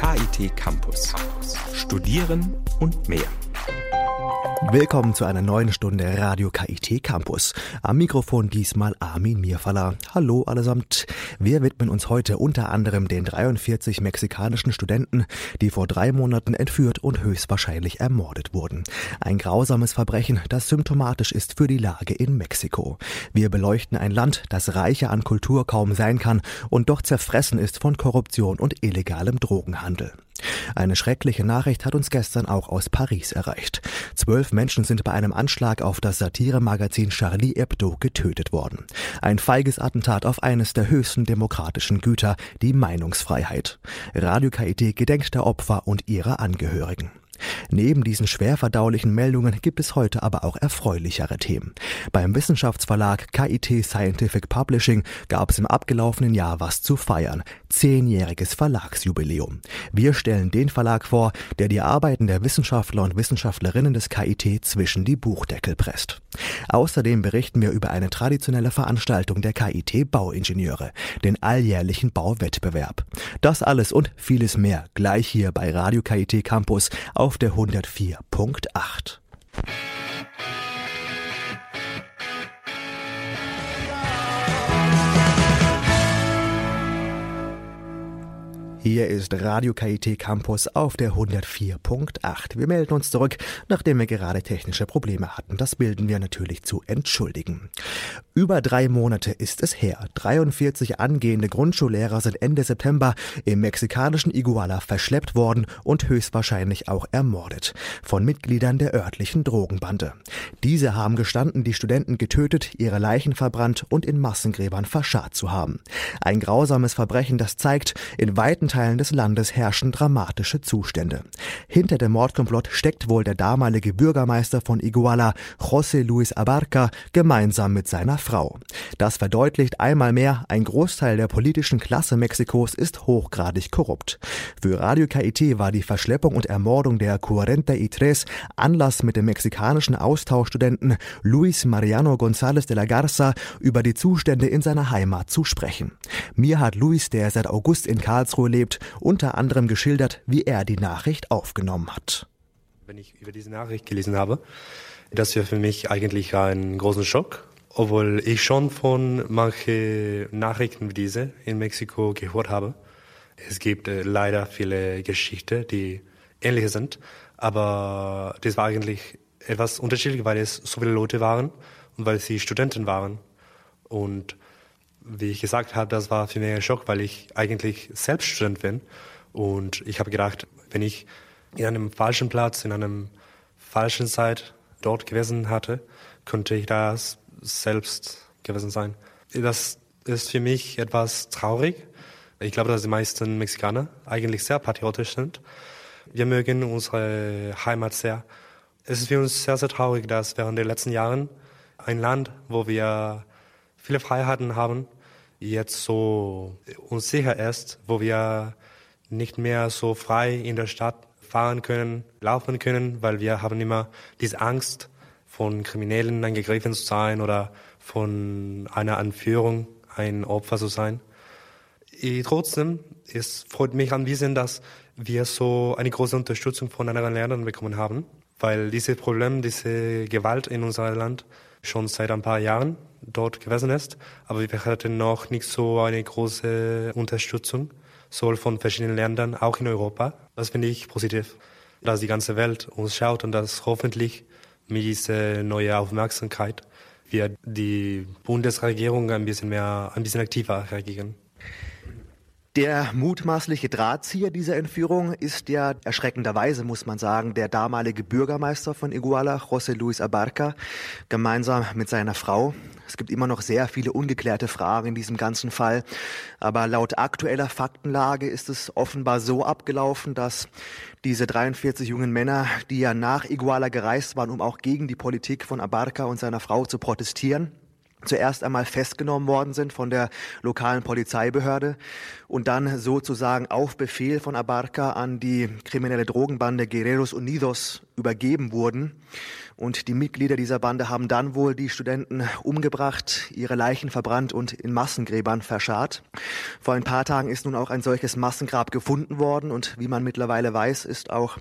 KIT Campus. Studieren und mehr. Willkommen zu einer neuen Stunde Radio KIT Campus. Am Mikrofon diesmal Armin Mirfalla. Hallo allesamt. Wir widmen uns heute unter anderem den 43 mexikanischen Studenten, die vor drei Monaten entführt und höchstwahrscheinlich ermordet wurden. Ein grausames Verbrechen, das symptomatisch ist für die Lage in Mexiko. Wir beleuchten ein Land, das reicher an Kultur kaum sein kann und doch zerfressen ist von Korruption und illegalem Drogenhandel. Eine schreckliche Nachricht hat uns gestern auch aus Paris erreicht. Zwölf Menschen sind bei einem Anschlag auf das Satiremagazin Charlie Hebdo getötet worden. Ein feiges Attentat auf eines der höchsten demokratischen Güter, die Meinungsfreiheit. Radio KIT gedenkt der Opfer und ihrer Angehörigen. Neben diesen schwer verdaulichen Meldungen gibt es heute aber auch erfreulichere Themen. Beim Wissenschaftsverlag KIT Scientific Publishing gab es im abgelaufenen Jahr was zu feiern. Zehnjähriges Verlagsjubiläum. Wir stellen den Verlag vor, der die Arbeiten der Wissenschaftler und Wissenschaftlerinnen des KIT zwischen die Buchdeckel presst. Außerdem berichten wir über eine traditionelle Veranstaltung der KIT Bauingenieure, den alljährlichen Bauwettbewerb. Das alles und vieles mehr gleich hier bei Radio KIT Campus auf der 104.8. Hier ist Radio KIT Campus auf der 104.8. Wir melden uns zurück, nachdem wir gerade technische Probleme hatten. Das bilden wir natürlich zu entschuldigen. Über drei Monate ist es her. 43 angehende Grundschullehrer sind Ende September im mexikanischen Iguala verschleppt worden und höchstwahrscheinlich auch ermordet. Von Mitgliedern der örtlichen Drogenbande. Diese haben gestanden, die Studenten getötet, ihre Leichen verbrannt und in Massengräbern verscharrt zu haben. Ein grausames Verbrechen, das zeigt, in weiten Teilen des Landes herrschen dramatische Zustände. Hinter dem Mordkomplott steckt wohl der damalige Bürgermeister von Iguala, José Luis Abarca, gemeinsam mit seiner Frau. Das verdeutlicht einmal mehr, ein Großteil der politischen Klasse Mexikos ist hochgradig korrupt. Für Radio KIT war die Verschleppung und Ermordung der Cuarenta y Tres Anlass mit dem mexikanischen Austauschstudenten Luis Mariano González de la Garza über die Zustände in seiner Heimat zu sprechen. Mir hat Luis, der seit August in Karlsruhe lebt, erlebt, unter anderem geschildert, wie er die Nachricht aufgenommen hat. Wenn ich über diese Nachricht gelesen habe, das war für mich eigentlich ein großer Schock, obwohl ich schon von manchen Nachrichten wie diese in Mexiko gehört habe. Es gibt äh, leider viele Geschichten, die ähnlich sind, aber das war eigentlich etwas unterschiedlich, weil es so viele Leute waren und weil sie Studenten waren. Und wie ich gesagt habe, das war für mich ein Schock, weil ich eigentlich selbst Student bin. Und ich habe gedacht, wenn ich in einem falschen Platz, in einem falschen Zeit dort gewesen hatte, könnte ich das selbst gewesen sein. Das ist für mich etwas traurig. Ich glaube, dass die meisten Mexikaner eigentlich sehr patriotisch sind. Wir mögen unsere Heimat sehr. Es ist für uns sehr, sehr traurig, dass während der letzten Jahren ein Land, wo wir viele Freiheiten haben, jetzt so unsicher ist, wo wir nicht mehr so frei in der Stadt fahren können, laufen können, weil wir haben immer diese Angst, von Kriminellen angegriffen zu sein oder von einer Anführung ein Opfer zu sein. Trotzdem, es freut mich ein bisschen, dass wir so eine große Unterstützung von anderen Ländern bekommen haben, weil dieses Problem, diese Gewalt in unserem Land schon seit ein paar Jahren dort gewesen ist. Aber wir hatten noch nicht so eine große Unterstützung, sowohl von verschiedenen Ländern, auch in Europa. Das finde ich positiv, dass die ganze Welt uns schaut und dass hoffentlich mit dieser neuen Aufmerksamkeit wir die Bundesregierung ein bisschen mehr, ein bisschen aktiver reagieren. Der mutmaßliche Drahtzieher dieser Entführung ist ja erschreckenderweise, muss man sagen, der damalige Bürgermeister von Iguala, José Luis Abarca, gemeinsam mit seiner Frau. Es gibt immer noch sehr viele ungeklärte Fragen in diesem ganzen Fall. Aber laut aktueller Faktenlage ist es offenbar so abgelaufen, dass diese 43 jungen Männer, die ja nach Iguala gereist waren, um auch gegen die Politik von Abarca und seiner Frau zu protestieren, zuerst einmal festgenommen worden sind von der lokalen Polizeibehörde und dann sozusagen auf Befehl von Abarca an die kriminelle Drogenbande Guerreros Unidos übergeben wurden. Und die Mitglieder dieser Bande haben dann wohl die Studenten umgebracht, ihre Leichen verbrannt und in Massengräbern verscharrt. Vor ein paar Tagen ist nun auch ein solches Massengrab gefunden worden und wie man mittlerweile weiß, ist auch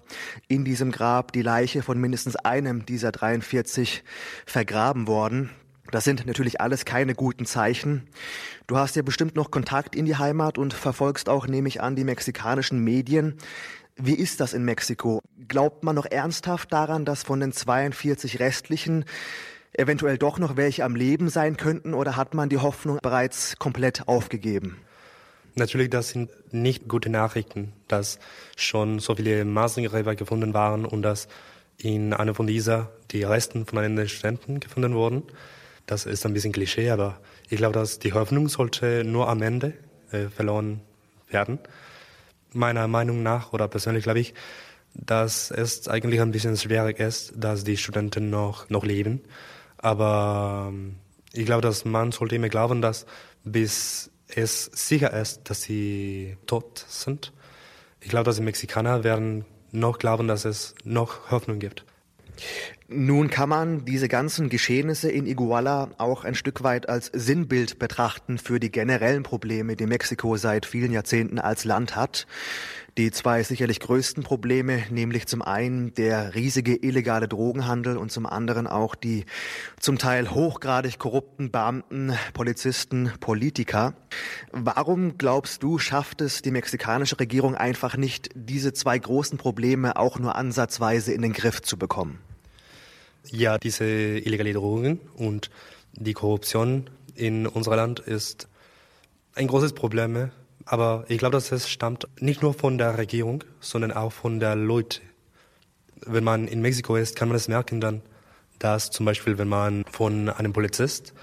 in diesem Grab die Leiche von mindestens einem dieser 43 vergraben worden. Das sind natürlich alles keine guten Zeichen. Du hast ja bestimmt noch Kontakt in die Heimat und verfolgst auch, nehme ich an, die mexikanischen Medien. Wie ist das in Mexiko? Glaubt man noch ernsthaft daran, dass von den 42 restlichen eventuell doch noch welche am Leben sein könnten oder hat man die Hoffnung bereits komplett aufgegeben? Natürlich, das sind nicht gute Nachrichten, dass schon so viele Massengräber gefunden waren und dass in einer von dieser die Resten von einem Studenten gefunden wurden. Das ist ein bisschen Klischee, aber ich glaube, dass die Hoffnung sollte nur am Ende äh, verloren werden. Meiner Meinung nach oder persönlich glaube ich, dass es eigentlich ein bisschen schwierig ist, dass die Studenten noch, noch leben. Aber ähm, ich glaube, dass man sollte immer glauben, dass bis es sicher ist, dass sie tot sind. Ich glaube, dass die Mexikaner werden noch glauben, dass es noch Hoffnung gibt. Nun kann man diese ganzen Geschehnisse in Iguala auch ein Stück weit als Sinnbild betrachten für die generellen Probleme, die Mexiko seit vielen Jahrzehnten als Land hat. Die zwei sicherlich größten Probleme, nämlich zum einen der riesige illegale Drogenhandel und zum anderen auch die zum Teil hochgradig korrupten Beamten, Polizisten, Politiker. Warum glaubst du, schafft es die mexikanische Regierung einfach nicht, diese zwei großen Probleme auch nur ansatzweise in den Griff zu bekommen? Ja, diese illegale Drogen und die Korruption in unserem Land ist ein großes Problem. Aber ich glaube, dass es stammt nicht nur von der Regierung, sondern auch von der Leute. Wenn man in Mexiko ist, kann man es merken dann, dass zum Beispiel, wenn man von einem Polizist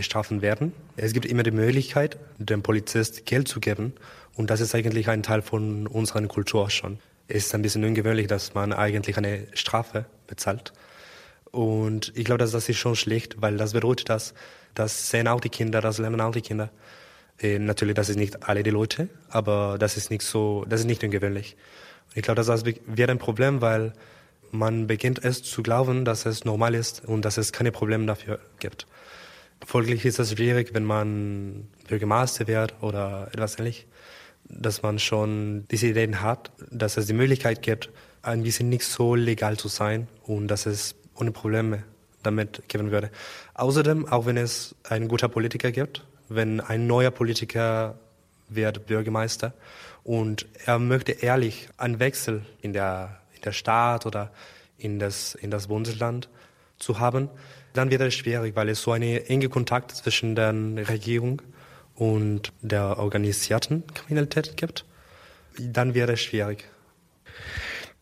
strafen werden, es gibt immer die Möglichkeit, dem Polizist Geld zu geben. Und das ist eigentlich ein Teil von unserer Kultur schon. Es ist ein bisschen ungewöhnlich, dass man eigentlich eine Strafe bezahlt. Und ich glaube, dass das ist schon schlecht, weil das bedeutet, dass das sehen auch die Kinder, das lernen auch die Kinder. Äh, natürlich, das ist nicht alle die Leute, aber das ist nicht so, das ist nicht ungewöhnlich. Und ich glaube, das wird ein Problem, weil man beginnt es zu glauben, dass es normal ist und dass es keine Probleme dafür gibt. Folglich ist es schwierig, wenn man Bürgermeister wird oder etwas ähnlich, dass man schon diese Ideen hat, dass es die Möglichkeit gibt, ein bisschen nicht so legal zu sein und dass es ohne Probleme damit geben würde. Außerdem, auch wenn es ein guter Politiker gibt, wenn ein neuer Politiker wird Bürgermeister und er möchte ehrlich einen Wechsel in der, in der Stadt oder in das, in das Bundesland zu haben, dann wird es schwierig, weil es so eine enge Kontakt zwischen der Regierung und der organisierten Kriminalität gibt. Dann wird es schwierig.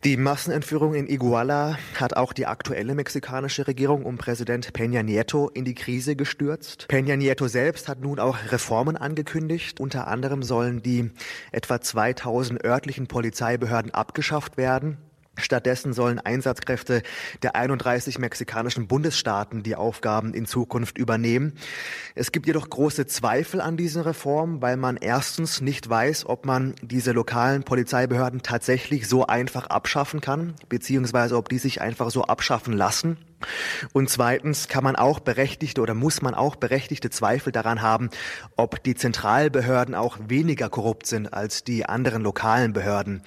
Die Massenentführung in Iguala hat auch die aktuelle mexikanische Regierung um Präsident Peña Nieto in die Krise gestürzt. Peña Nieto selbst hat nun auch Reformen angekündigt. Unter anderem sollen die etwa 2000 örtlichen Polizeibehörden abgeschafft werden. Stattdessen sollen Einsatzkräfte der 31 mexikanischen Bundesstaaten die Aufgaben in Zukunft übernehmen. Es gibt jedoch große Zweifel an diesen Reformen, weil man erstens nicht weiß, ob man diese lokalen Polizeibehörden tatsächlich so einfach abschaffen kann, beziehungsweise ob die sich einfach so abschaffen lassen. Und zweitens kann man auch berechtigte oder muss man auch berechtigte Zweifel daran haben, ob die Zentralbehörden auch weniger korrupt sind als die anderen lokalen Behörden.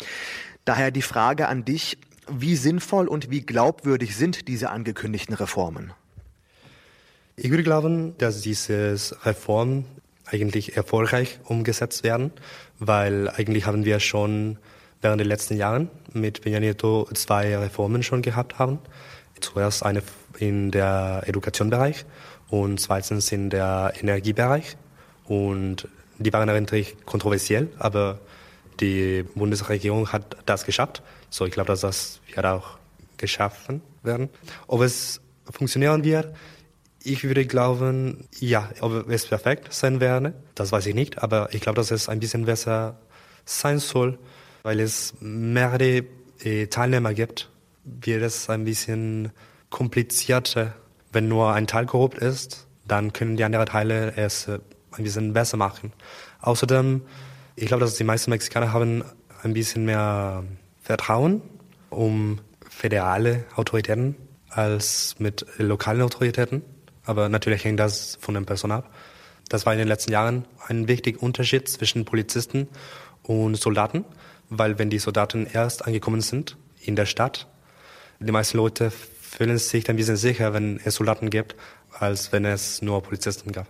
Daher die Frage an dich, wie sinnvoll und wie glaubwürdig sind diese angekündigten Reformen? Ich würde glauben, dass diese Reformen eigentlich erfolgreich umgesetzt werden, weil eigentlich haben wir schon während der letzten Jahren mit Peña Nieto zwei Reformen schon gehabt haben. Zuerst eine in der Edukationbereich und zweitens in der Energiebereich. Und die waren eigentlich kontroversiell, aber die Bundesregierung hat das geschafft. So, ich glaube, dass das wird auch geschaffen werden. Ob es funktionieren wird, ich würde glauben, ja, ob es perfekt sein werde, das weiß ich nicht, aber ich glaube, dass es ein bisschen besser sein soll, weil es mehrere Teilnehmer gibt, wird es ein bisschen komplizierter, wenn nur ein Teil korrupt ist, dann können die anderen Teile es äh, ein bisschen besser machen. Außerdem, ich glaube, dass die meisten Mexikaner haben ein bisschen mehr Vertrauen um föderale Autoritäten als mit lokalen Autoritäten. Aber natürlich hängt das von den Personen ab. Das war in den letzten Jahren ein wichtiger Unterschied zwischen Polizisten und Soldaten, weil wenn die Soldaten erst angekommen sind in der Stadt, die meisten Leute fühlen sich ein bisschen sicher, wenn es Soldaten gibt, als wenn es nur Polizisten gab.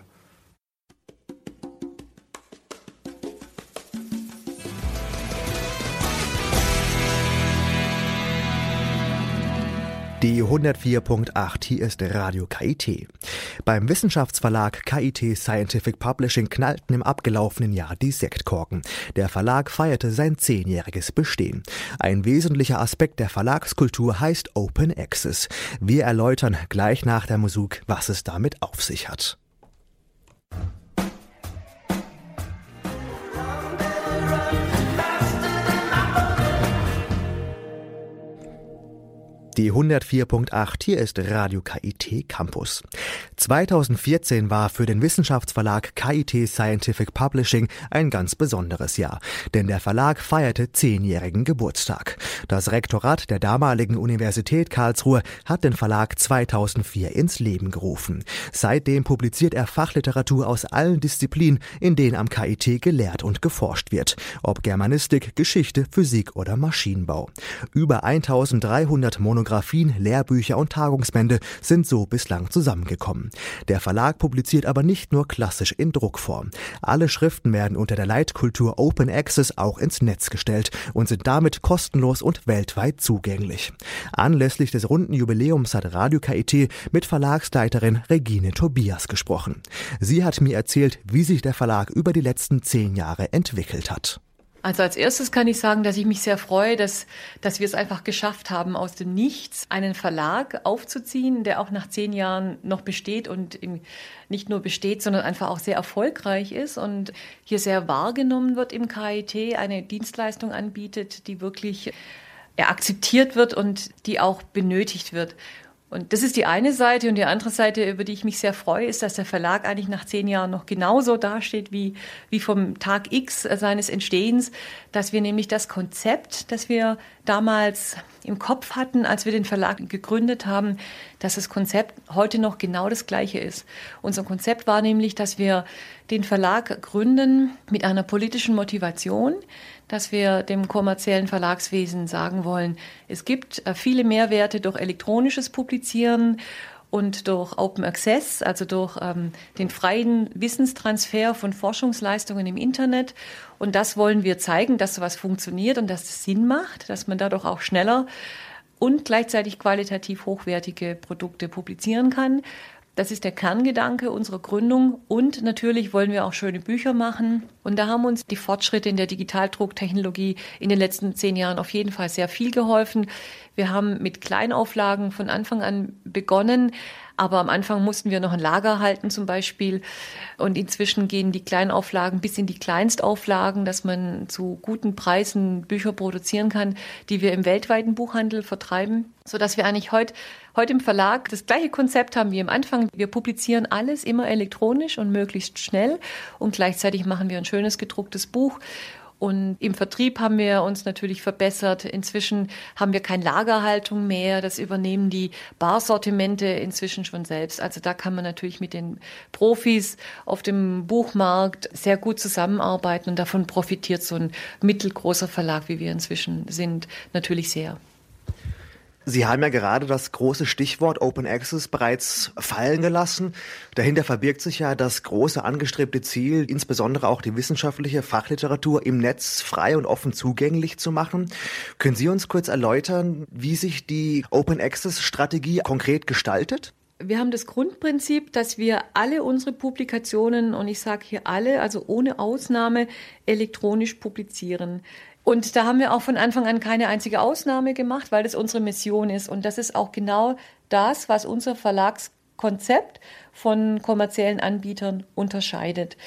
Die 104.8, hier ist Radio KIT. Beim Wissenschaftsverlag KIT Scientific Publishing knallten im abgelaufenen Jahr die Sektkorken. Der Verlag feierte sein zehnjähriges Bestehen. Ein wesentlicher Aspekt der Verlagskultur heißt Open Access. Wir erläutern gleich nach der Musik, was es damit auf sich hat. Die 104.8, hier ist Radio KIT Campus. 2014 war für den Wissenschaftsverlag KIT Scientific Publishing ein ganz besonderes Jahr, denn der Verlag feierte zehnjährigen Geburtstag. Das Rektorat der damaligen Universität Karlsruhe hat den Verlag 2004 ins Leben gerufen. Seitdem publiziert er Fachliteratur aus allen Disziplinen, in denen am KIT gelehrt und geforscht wird, ob Germanistik, Geschichte, Physik oder Maschinenbau. Über 1300 Monografien Monografien, Lehrbücher und Tagungsbände sind so bislang zusammengekommen. Der Verlag publiziert aber nicht nur klassisch in Druckform. Alle Schriften werden unter der Leitkultur Open Access auch ins Netz gestellt und sind damit kostenlos und weltweit zugänglich. Anlässlich des runden Jubiläums hat Radio KIT mit Verlagsleiterin Regine Tobias gesprochen. Sie hat mir erzählt, wie sich der Verlag über die letzten zehn Jahre entwickelt hat. Also als erstes kann ich sagen, dass ich mich sehr freue, dass, dass wir es einfach geschafft haben, aus dem Nichts einen Verlag aufzuziehen, der auch nach zehn Jahren noch besteht und nicht nur besteht, sondern einfach auch sehr erfolgreich ist und hier sehr wahrgenommen wird im KIT, eine Dienstleistung anbietet, die wirklich akzeptiert wird und die auch benötigt wird. Und das ist die eine Seite. Und die andere Seite, über die ich mich sehr freue, ist, dass der Verlag eigentlich nach zehn Jahren noch genauso dasteht wie, wie vom Tag X seines Entstehens, dass wir nämlich das Konzept, das wir damals im Kopf hatten, als wir den Verlag gegründet haben, dass das Konzept heute noch genau das gleiche ist. Unser Konzept war nämlich, dass wir den Verlag gründen mit einer politischen Motivation, dass wir dem kommerziellen Verlagswesen sagen wollen, es gibt äh, viele Mehrwerte durch elektronisches Publizieren und durch Open Access, also durch ähm, den freien Wissenstransfer von Forschungsleistungen im Internet. Und das wollen wir zeigen, dass sowas funktioniert und dass es Sinn macht, dass man dadurch auch schneller und gleichzeitig qualitativ hochwertige Produkte publizieren kann. Das ist der Kerngedanke unserer Gründung. Und natürlich wollen wir auch schöne Bücher machen. Und da haben uns die Fortschritte in der Digitaldrucktechnologie in den letzten zehn Jahren auf jeden Fall sehr viel geholfen. Wir haben mit Kleinauflagen von Anfang an begonnen, aber am Anfang mussten wir noch ein Lager halten zum Beispiel. Und inzwischen gehen die Kleinauflagen bis in die Kleinstauflagen, dass man zu guten Preisen Bücher produzieren kann, die wir im weltweiten Buchhandel vertreiben, sodass wir eigentlich heute, heute im Verlag das gleiche Konzept haben wie am Anfang. Wir publizieren alles immer elektronisch und möglichst schnell und gleichzeitig machen wir ein schönes gedrucktes Buch. Und im Vertrieb haben wir uns natürlich verbessert. Inzwischen haben wir keine Lagerhaltung mehr. Das übernehmen die Barsortimente inzwischen schon selbst. Also da kann man natürlich mit den Profis auf dem Buchmarkt sehr gut zusammenarbeiten und davon profitiert so ein mittelgroßer Verlag, wie wir inzwischen sind, natürlich sehr. Sie haben ja gerade das große Stichwort Open Access bereits fallen gelassen. Dahinter verbirgt sich ja das große angestrebte Ziel, insbesondere auch die wissenschaftliche Fachliteratur im Netz frei und offen zugänglich zu machen. Können Sie uns kurz erläutern, wie sich die Open Access Strategie konkret gestaltet? Wir haben das Grundprinzip, dass wir alle unsere Publikationen, und ich sage hier alle, also ohne Ausnahme, elektronisch publizieren. Und da haben wir auch von Anfang an keine einzige Ausnahme gemacht, weil das unsere Mission ist. Und das ist auch genau das, was unser Verlagskonzept von kommerziellen Anbietern unterscheidet.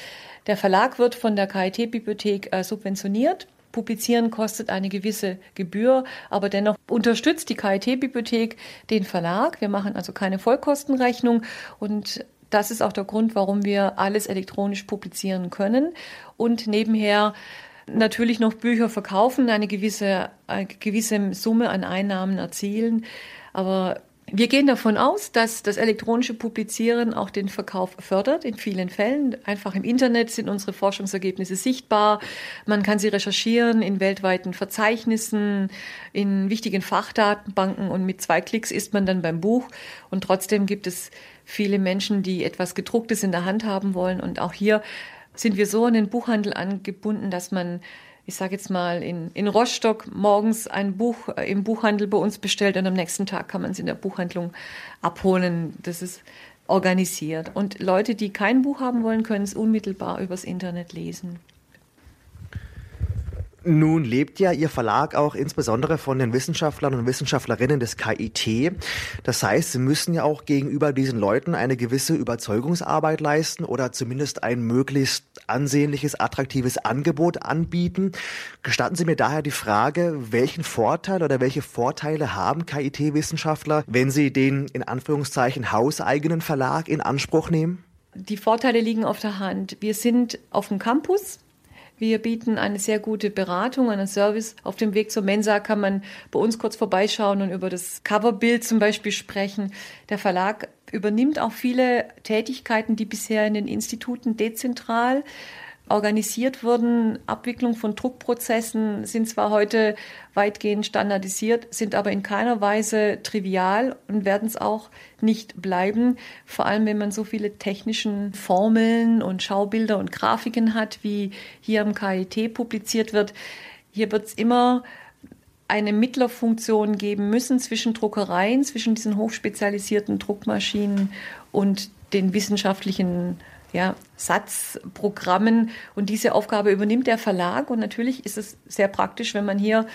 Der Verlag wird von der KIT-Bibliothek äh, subventioniert. Publizieren kostet eine gewisse Gebühr, aber dennoch unterstützt die KIT-Bibliothek den Verlag. Wir machen also keine Vollkostenrechnung und das ist auch der Grund, warum wir alles elektronisch publizieren können und nebenher natürlich noch Bücher verkaufen, eine gewisse, eine gewisse Summe an Einnahmen erzielen. Aber wir gehen davon aus, dass das elektronische Publizieren auch den Verkauf fördert, in vielen Fällen. Einfach im Internet sind unsere Forschungsergebnisse sichtbar. Man kann sie recherchieren in weltweiten Verzeichnissen, in wichtigen Fachdatenbanken und mit zwei Klicks ist man dann beim Buch. Und trotzdem gibt es viele Menschen, die etwas Gedrucktes in der Hand haben wollen. Und auch hier sind wir so an den Buchhandel angebunden, dass man ich sage jetzt mal, in, in Rostock morgens ein Buch äh, im Buchhandel bei uns bestellt und am nächsten Tag kann man es in der Buchhandlung abholen. Das ist organisiert. Und Leute, die kein Buch haben wollen, können es unmittelbar übers Internet lesen. Nun lebt ja Ihr Verlag auch insbesondere von den Wissenschaftlern und Wissenschaftlerinnen des KIT. Das heißt, Sie müssen ja auch gegenüber diesen Leuten eine gewisse Überzeugungsarbeit leisten oder zumindest ein möglichst ansehnliches, attraktives Angebot anbieten. Gestatten Sie mir daher die Frage, welchen Vorteil oder welche Vorteile haben KIT-Wissenschaftler, wenn sie den in Anführungszeichen hauseigenen Verlag in Anspruch nehmen? Die Vorteile liegen auf der Hand. Wir sind auf dem Campus. Wir bieten eine sehr gute Beratung, einen Service. Auf dem Weg zur Mensa kann man bei uns kurz vorbeischauen und über das Coverbild zum Beispiel sprechen. Der Verlag übernimmt auch viele Tätigkeiten, die bisher in den Instituten dezentral organisiert wurden. Abwicklung von Druckprozessen sind zwar heute weitgehend standardisiert, sind aber in keiner Weise trivial und werden es auch nicht bleiben. Vor allem, wenn man so viele technischen Formeln und Schaubilder und Grafiken hat, wie hier am KIT publiziert wird. Hier wird es immer eine Mittlerfunktion geben müssen zwischen Druckereien, zwischen diesen hochspezialisierten Druckmaschinen und den wissenschaftlichen ja, Satzprogrammen. Und diese Aufgabe übernimmt der Verlag. Und natürlich ist es sehr praktisch, wenn man hier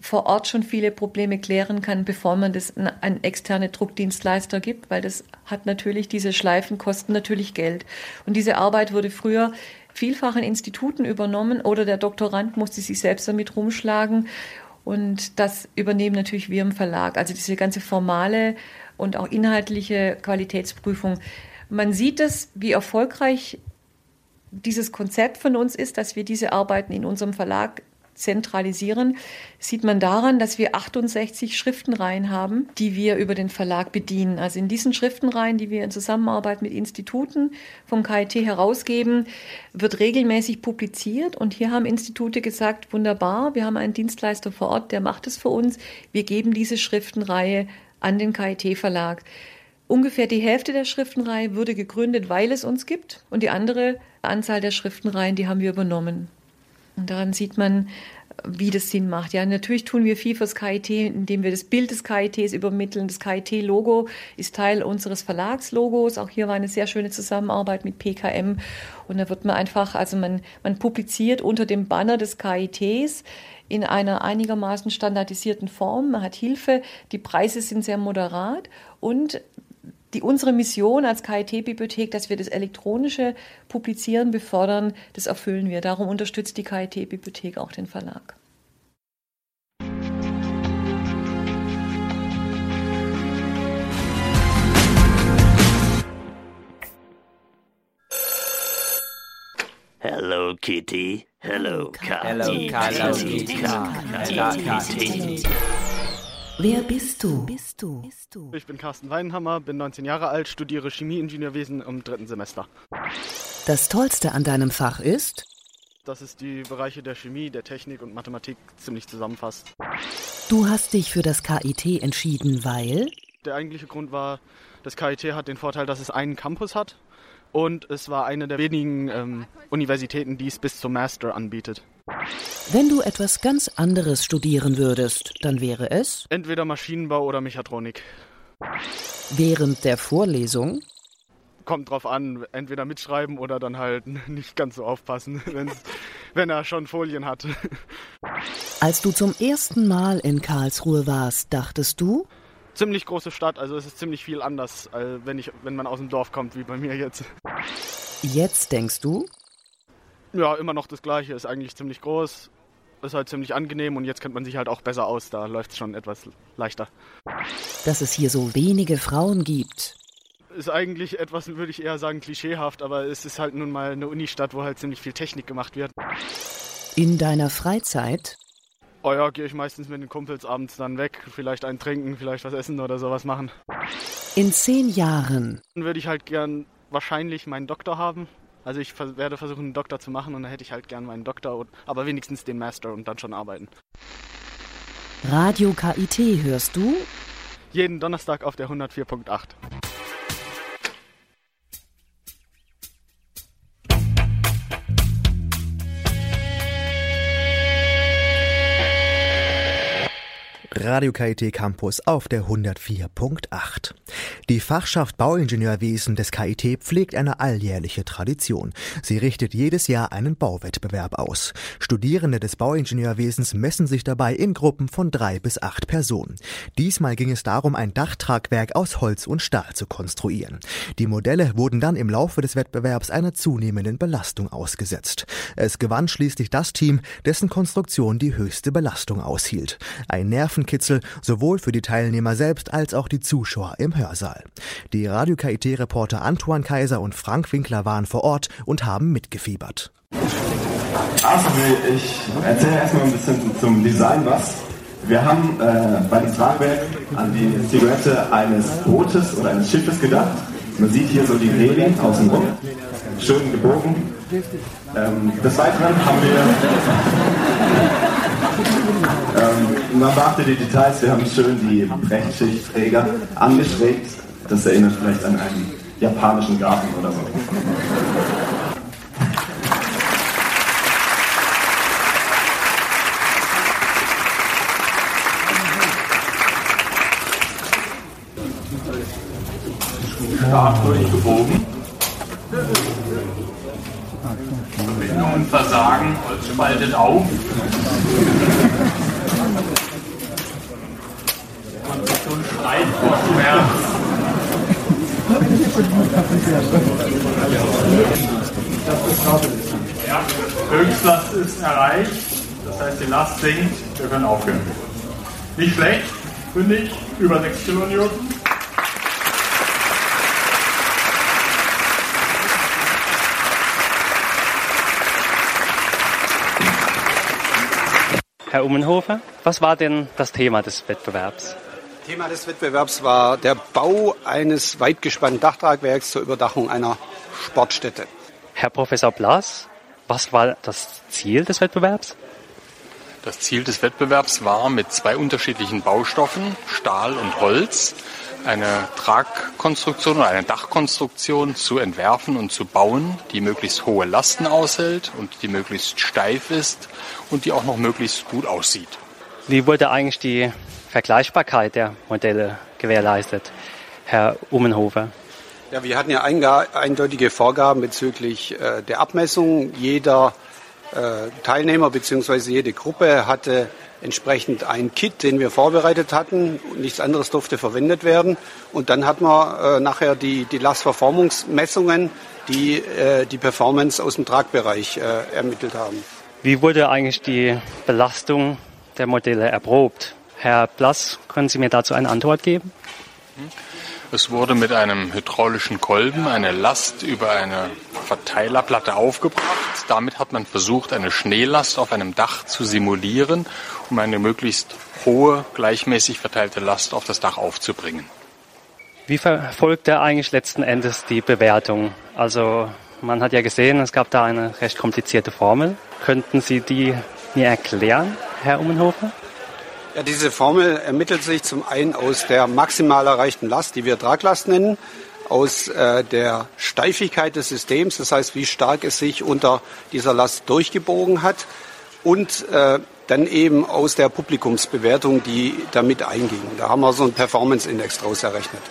vor Ort schon viele Probleme klären kann, bevor man das an externe Druckdienstleister gibt, weil das hat natürlich, diese Schleifen kosten natürlich Geld. Und diese Arbeit wurde früher vielfach in Instituten übernommen oder der Doktorand musste sich selbst damit rumschlagen. Und das übernehmen natürlich wir im Verlag. Also diese ganze formale und auch inhaltliche Qualitätsprüfung man sieht es, wie erfolgreich dieses Konzept von uns ist, dass wir diese Arbeiten in unserem Verlag zentralisieren, sieht man daran, dass wir 68 Schriftenreihen haben, die wir über den Verlag bedienen. Also in diesen Schriftenreihen, die wir in Zusammenarbeit mit Instituten vom KIT herausgeben, wird regelmäßig publiziert. Und hier haben Institute gesagt, wunderbar, wir haben einen Dienstleister vor Ort, der macht es für uns. Wir geben diese Schriftenreihe an den KIT-Verlag. Ungefähr die Hälfte der Schriftenreihe wurde gegründet, weil es uns gibt. Und die andere Anzahl der Schriftenreihen, die haben wir übernommen. Und daran sieht man, wie das Sinn macht. Ja, natürlich tun wir viel fürs KIT, indem wir das Bild des KITs übermitteln. Das KIT-Logo ist Teil unseres Verlagslogos. Auch hier war eine sehr schöne Zusammenarbeit mit PKM. Und da wird man einfach, also man, man publiziert unter dem Banner des KITs in einer einigermaßen standardisierten Form. Man hat Hilfe. Die Preise sind sehr moderat und die, unsere Mission als KIT-Bibliothek, dass wir das elektronische Publizieren befördern, das erfüllen wir. Darum unterstützt die KIT-Bibliothek auch den Verlag. Hello Kitty. Hello Kitty. Hello Kitty. Wer bist du? Bist du? Ich bin Carsten Weinhammer, bin 19 Jahre alt, studiere Chemieingenieurwesen im dritten Semester. Das Tollste an deinem Fach ist? Dass es die Bereiche der Chemie, der Technik und Mathematik ziemlich zusammenfasst. Du hast dich für das KIT entschieden, weil? Der eigentliche Grund war, das KIT hat den Vorteil, dass es einen Campus hat und es war eine der wenigen ähm, Universitäten, die es bis zum Master anbietet. Wenn du etwas ganz anderes studieren würdest, dann wäre es? Entweder Maschinenbau oder Mechatronik. Während der Vorlesung? Kommt drauf an, entweder mitschreiben oder dann halt nicht ganz so aufpassen, wenn er schon Folien hat. Als du zum ersten Mal in Karlsruhe warst, dachtest du? Ziemlich große Stadt, also es ist ziemlich viel anders, wenn, ich, wenn man aus dem Dorf kommt, wie bei mir jetzt. Jetzt denkst du? Ja, immer noch das Gleiche. Ist eigentlich ziemlich groß, ist halt ziemlich angenehm und jetzt kennt man sich halt auch besser aus. Da läuft es schon etwas leichter. Dass es hier so wenige Frauen gibt. ist eigentlich etwas, würde ich eher sagen, klischeehaft, aber es ist halt nun mal eine Unistadt, wo halt ziemlich viel Technik gemacht wird. In deiner Freizeit? Oh ja, gehe ich meistens mit den Kumpels abends dann weg, vielleicht ein trinken, vielleicht was essen oder sowas machen. In zehn Jahren? Dann würde ich halt gern wahrscheinlich meinen Doktor haben. Also ich werde versuchen, einen Doktor zu machen und dann hätte ich halt gern meinen Doktor, aber wenigstens den Master und dann schon arbeiten. Radio KIT hörst du? Jeden Donnerstag auf der 104.8. Radio KIT Campus auf der 104.8. Die Fachschaft Bauingenieurwesen des KIT pflegt eine alljährliche Tradition. Sie richtet jedes Jahr einen Bauwettbewerb aus. Studierende des Bauingenieurwesens messen sich dabei in Gruppen von drei bis acht Personen. Diesmal ging es darum, ein Dachtragwerk aus Holz und Stahl zu konstruieren. Die Modelle wurden dann im Laufe des Wettbewerbs einer zunehmenden Belastung ausgesetzt. Es gewann schließlich das Team, dessen Konstruktion die höchste Belastung aushielt. Ein Nerven Nervenkitzel sowohl für die Teilnehmer selbst als auch die Zuschauer im Hörsaal. Die Radio KIT-Reporter Antoine Kaiser und Frank Winkler waren vor Ort und haben mitgefiebert. Also ich erzähle erstmal ein bisschen zum Design was. Wir haben äh, bei dem Tragwerk an die Silhouette eines Bootes oder eines Schiffes gedacht. Man sieht hier so die Reling außenrum, schön gebogen. Ähm, des Weiteren haben wir ähm, man beachte die Details, wir haben schön die Brechtschichtträger angeschrägt. Das erinnert vielleicht an einen japanischen Garten oder so. Stark durchgebogen. Verbindungen versagen, Holz spaltet auf. Konstruktion schreit vor Schmerz. Ja, Höchstlast ist erreicht, das heißt die Last sinkt, wir können aufhören. Nicht schlecht, fündig, über 6 Kilonewton. Herr Ummenhofer, was war denn das Thema des Wettbewerbs? Thema des Wettbewerbs war der Bau eines weitgespannten Dachtragwerks zur Überdachung einer Sportstätte. Herr Professor Blas, was war das Ziel des Wettbewerbs? Das Ziel des Wettbewerbs war, mit zwei unterschiedlichen Baustoffen, Stahl und Holz, eine Tragkonstruktion oder eine Dachkonstruktion zu entwerfen und zu bauen, die möglichst hohe Lasten aushält und die möglichst steif ist und die auch noch möglichst gut aussieht. Wie wurde eigentlich die Vergleichbarkeit der Modelle gewährleistet, Herr Ummenhofer? Ja, wir hatten ja eindeutige Vorgaben bezüglich äh, der Abmessung. Jeder äh, Teilnehmer bzw. jede Gruppe hatte entsprechend ein Kit, den wir vorbereitet hatten. Nichts anderes durfte verwendet werden. Und dann hatten wir äh, nachher die, die Lastverformungsmessungen, die äh, die Performance aus dem Tragbereich äh, ermittelt haben. Wie wurde eigentlich die Belastung der Modelle erprobt? Herr Blass, können Sie mir dazu eine Antwort geben? Es wurde mit einem hydraulischen Kolben eine Last über eine Verteilerplatte aufgebracht. Damit hat man versucht, eine Schneelast auf einem Dach zu simulieren, um eine möglichst hohe, gleichmäßig verteilte Last auf das Dach aufzubringen. Wie verfolgt er eigentlich letzten Endes die Bewertung? Also man hat ja gesehen, es gab da eine recht komplizierte Formel. Könnten Sie die mir erklären, Herr Ummenhofer? Ja, diese Formel ermittelt sich zum einen aus der maximal erreichten Last, die wir Traglast nennen, aus äh, der Steifigkeit des Systems, das heißt, wie stark es sich unter dieser Last durchgebogen hat und äh, dann eben aus der Publikumsbewertung, die damit einging. Da haben wir so einen Performance-Index draus errechnet.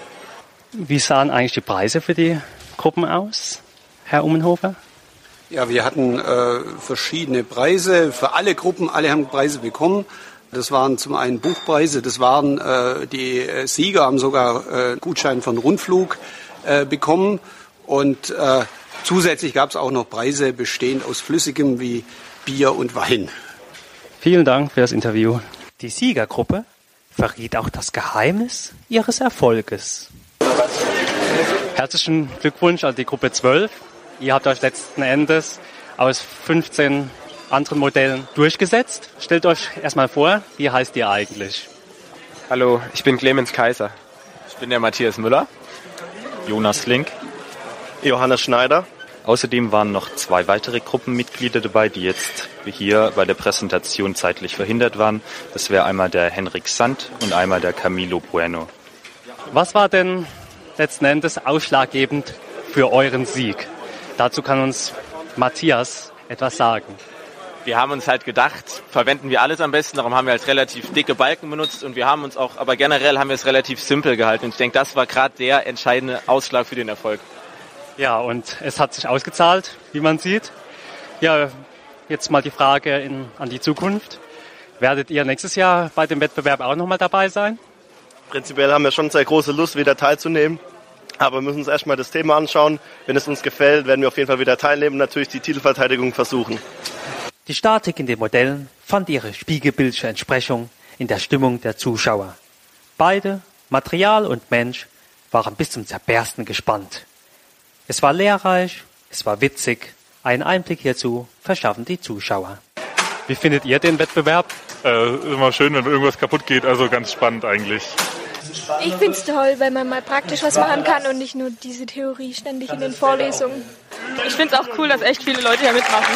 Wie sahen eigentlich die Preise für die Gruppen aus, Herr Ummenhofer? Ja, wir hatten äh, verschiedene Preise für alle Gruppen. Alle haben Preise bekommen. Das waren zum einen Buchpreise, das waren äh, die äh, Sieger haben sogar äh, Gutschein von Rundflug äh, bekommen und äh, zusätzlich gab es auch noch Preise bestehend aus Flüssigem wie Bier und Wein. Vielen Dank für das Interview. Die Siegergruppe verriet auch das Geheimnis ihres Erfolges. Herzlichen Glückwunsch an die Gruppe 12. Ihr habt euch letzten Endes aus 15 anderen Modellen durchgesetzt. Stellt euch erstmal vor, wie heißt ihr eigentlich? Hallo, ich bin Clemens Kaiser. Ich bin der Matthias Müller. Jonas Link. Johannes Schneider. Außerdem waren noch zwei weitere Gruppenmitglieder dabei, die jetzt hier bei der Präsentation zeitlich verhindert waren. Das wäre einmal der Henrik Sand und einmal der Camilo Bueno. Was war denn letzten Endes ausschlaggebend für euren Sieg? Dazu kann uns Matthias etwas sagen. Wir haben uns halt gedacht, verwenden wir alles am besten, darum haben wir halt relativ dicke Balken benutzt und wir haben uns auch, aber generell haben wir es relativ simpel gehalten und ich denke, das war gerade der entscheidende Ausschlag für den Erfolg. Ja, und es hat sich ausgezahlt, wie man sieht. Ja, jetzt mal die Frage in, an die Zukunft. Werdet ihr nächstes Jahr bei dem Wettbewerb auch nochmal dabei sein? Prinzipiell haben wir schon sehr große Lust, wieder teilzunehmen. Aber wir müssen uns erstmal das Thema anschauen. Wenn es uns gefällt, werden wir auf jeden Fall wieder teilnehmen und natürlich die Titelverteidigung versuchen. Die Statik in den Modellen fand ihre spiegelbildliche Entsprechung in der Stimmung der Zuschauer. Beide, Material und Mensch, waren bis zum Zerbersten gespannt. Es war lehrreich, es war witzig. Einen Einblick hierzu verschaffen die Zuschauer. Wie findet ihr den Wettbewerb? Äh, immer schön, wenn irgendwas kaputt geht, also ganz spannend eigentlich. Ich finde es toll, wenn man mal praktisch was machen kann und nicht nur diese Theorie ständig in den Vorlesungen. Ich finde es auch cool, dass echt viele Leute hier mitmachen.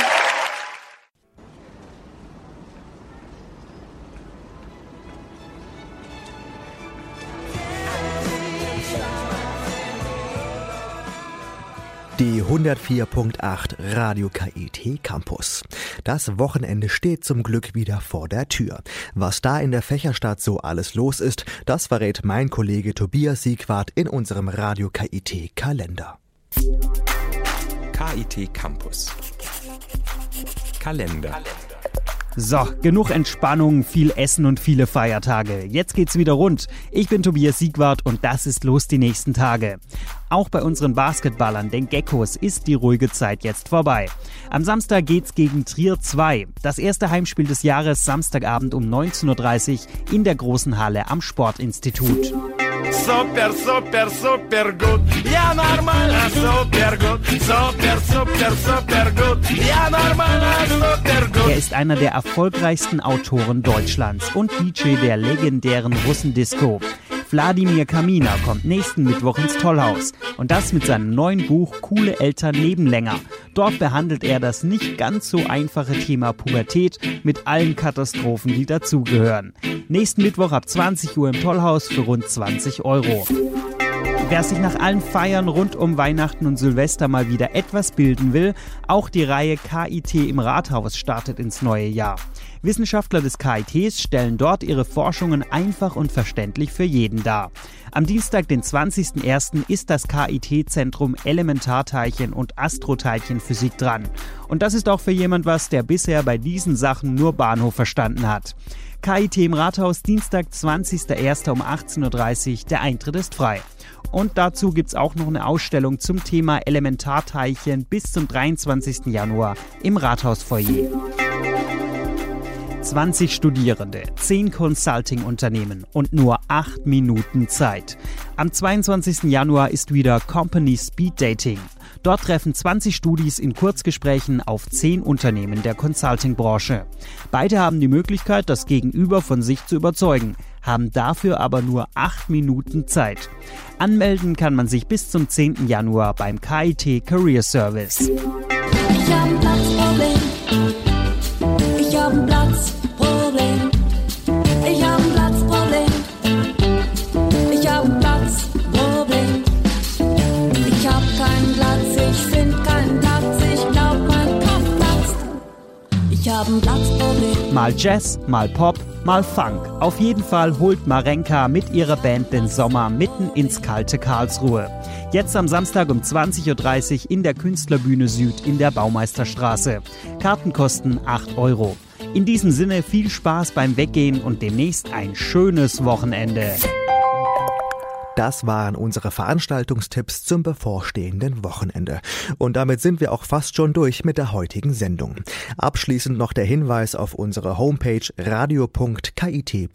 Die 104.8 Radio KIT Campus. Das Wochenende steht zum Glück wieder vor der Tür. Was da in der Fächerstadt so alles los ist, das verrät mein Kollege Tobias Siegwart in unserem Radio KIT Kalender. KIT Campus. Kalender. So, genug Entspannung, viel Essen und viele Feiertage. Jetzt geht's wieder rund. Ich bin Tobias Siegwart und das ist los die nächsten Tage. Auch bei unseren Basketballern, den Geckos, ist die ruhige Zeit jetzt vorbei. Am Samstag geht's gegen Trier 2. Das erste Heimspiel des Jahres Samstagabend um 19.30 Uhr in der großen Halle am Sportinstitut. Super, super, super gut. Ja, normal, super gut. Super, super, super gut. Ja, normal, super gut. Er ist einer der erfolgreichsten Autoren Deutschlands und DJ der legendären Russendisco. Wladimir Kamina kommt nächsten Mittwoch ins Tollhaus. Und das mit seinem neuen Buch Coole Eltern leben länger. Dort behandelt er das nicht ganz so einfache Thema Pubertät mit allen Katastrophen, die dazugehören. Nächsten Mittwoch ab 20 Uhr im Tollhaus für rund 20 Euro. Wer sich nach allen Feiern rund um Weihnachten und Silvester mal wieder etwas bilden will, auch die Reihe KIT im Rathaus startet ins neue Jahr. Wissenschaftler des KITs stellen dort ihre Forschungen einfach und verständlich für jeden dar. Am Dienstag, den 20.01. ist das KIT-Zentrum Elementarteilchen und Astroteilchenphysik dran. Und das ist auch für jemand was, der bisher bei diesen Sachen nur Bahnhof verstanden hat. KIT im Rathaus, Dienstag, 20.01. um 18.30 Uhr. Der Eintritt ist frei. Und dazu gibt es auch noch eine Ausstellung zum Thema Elementarteilchen bis zum 23. Januar im Rathausfoyer. 20 Studierende, 10 Consulting-Unternehmen und nur 8 Minuten Zeit. Am 22. Januar ist wieder Company Speed Dating. Dort treffen 20 Studis in Kurzgesprächen auf 10 Unternehmen der Consulting-Branche. Beide haben die Möglichkeit, das Gegenüber von sich zu überzeugen, haben dafür aber nur 8 Minuten Zeit. Anmelden kann man sich bis zum 10. Januar beim KIT Career Service. Ich hab ein Platzproblem. Ich hab ein Platzproblem. Mal Jazz, mal Pop, mal Funk. Auf jeden Fall holt Marenka mit ihrer Band den Sommer mitten ins kalte Karlsruhe. Jetzt am Samstag um 20.30 Uhr in der Künstlerbühne Süd in der Baumeisterstraße. Karten kosten 8 Euro. In diesem Sinne viel Spaß beim Weggehen und demnächst ein schönes Wochenende. Das waren unsere Veranstaltungstipps zum bevorstehenden Wochenende. Und damit sind wir auch fast schon durch mit der heutigen Sendung. Abschließend noch der Hinweis auf unsere Homepage radio.kit.edu.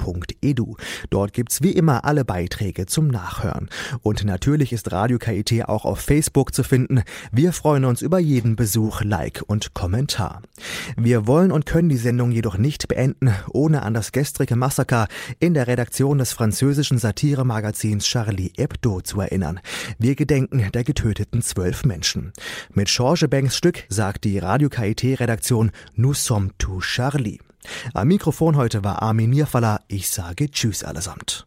Dort gibt's wie immer alle Beiträge zum Nachhören. Und natürlich ist Radio KIT auch auf Facebook zu finden. Wir freuen uns über jeden Besuch, Like und Kommentar. Wir wollen und können die Sendung jedoch nicht beenden, ohne an das gestrige Massaker in der Redaktion des französischen Satiremagazins Charlie Hebdo zu erinnern. Wir gedenken der getöteten zwölf Menschen. Mit George Banks Stück sagt die Radio KIT-Redaktion Nous sommes tout Charlie. Am Mikrofon heute war Armin Mirfalla. Ich sage Tschüss allesamt.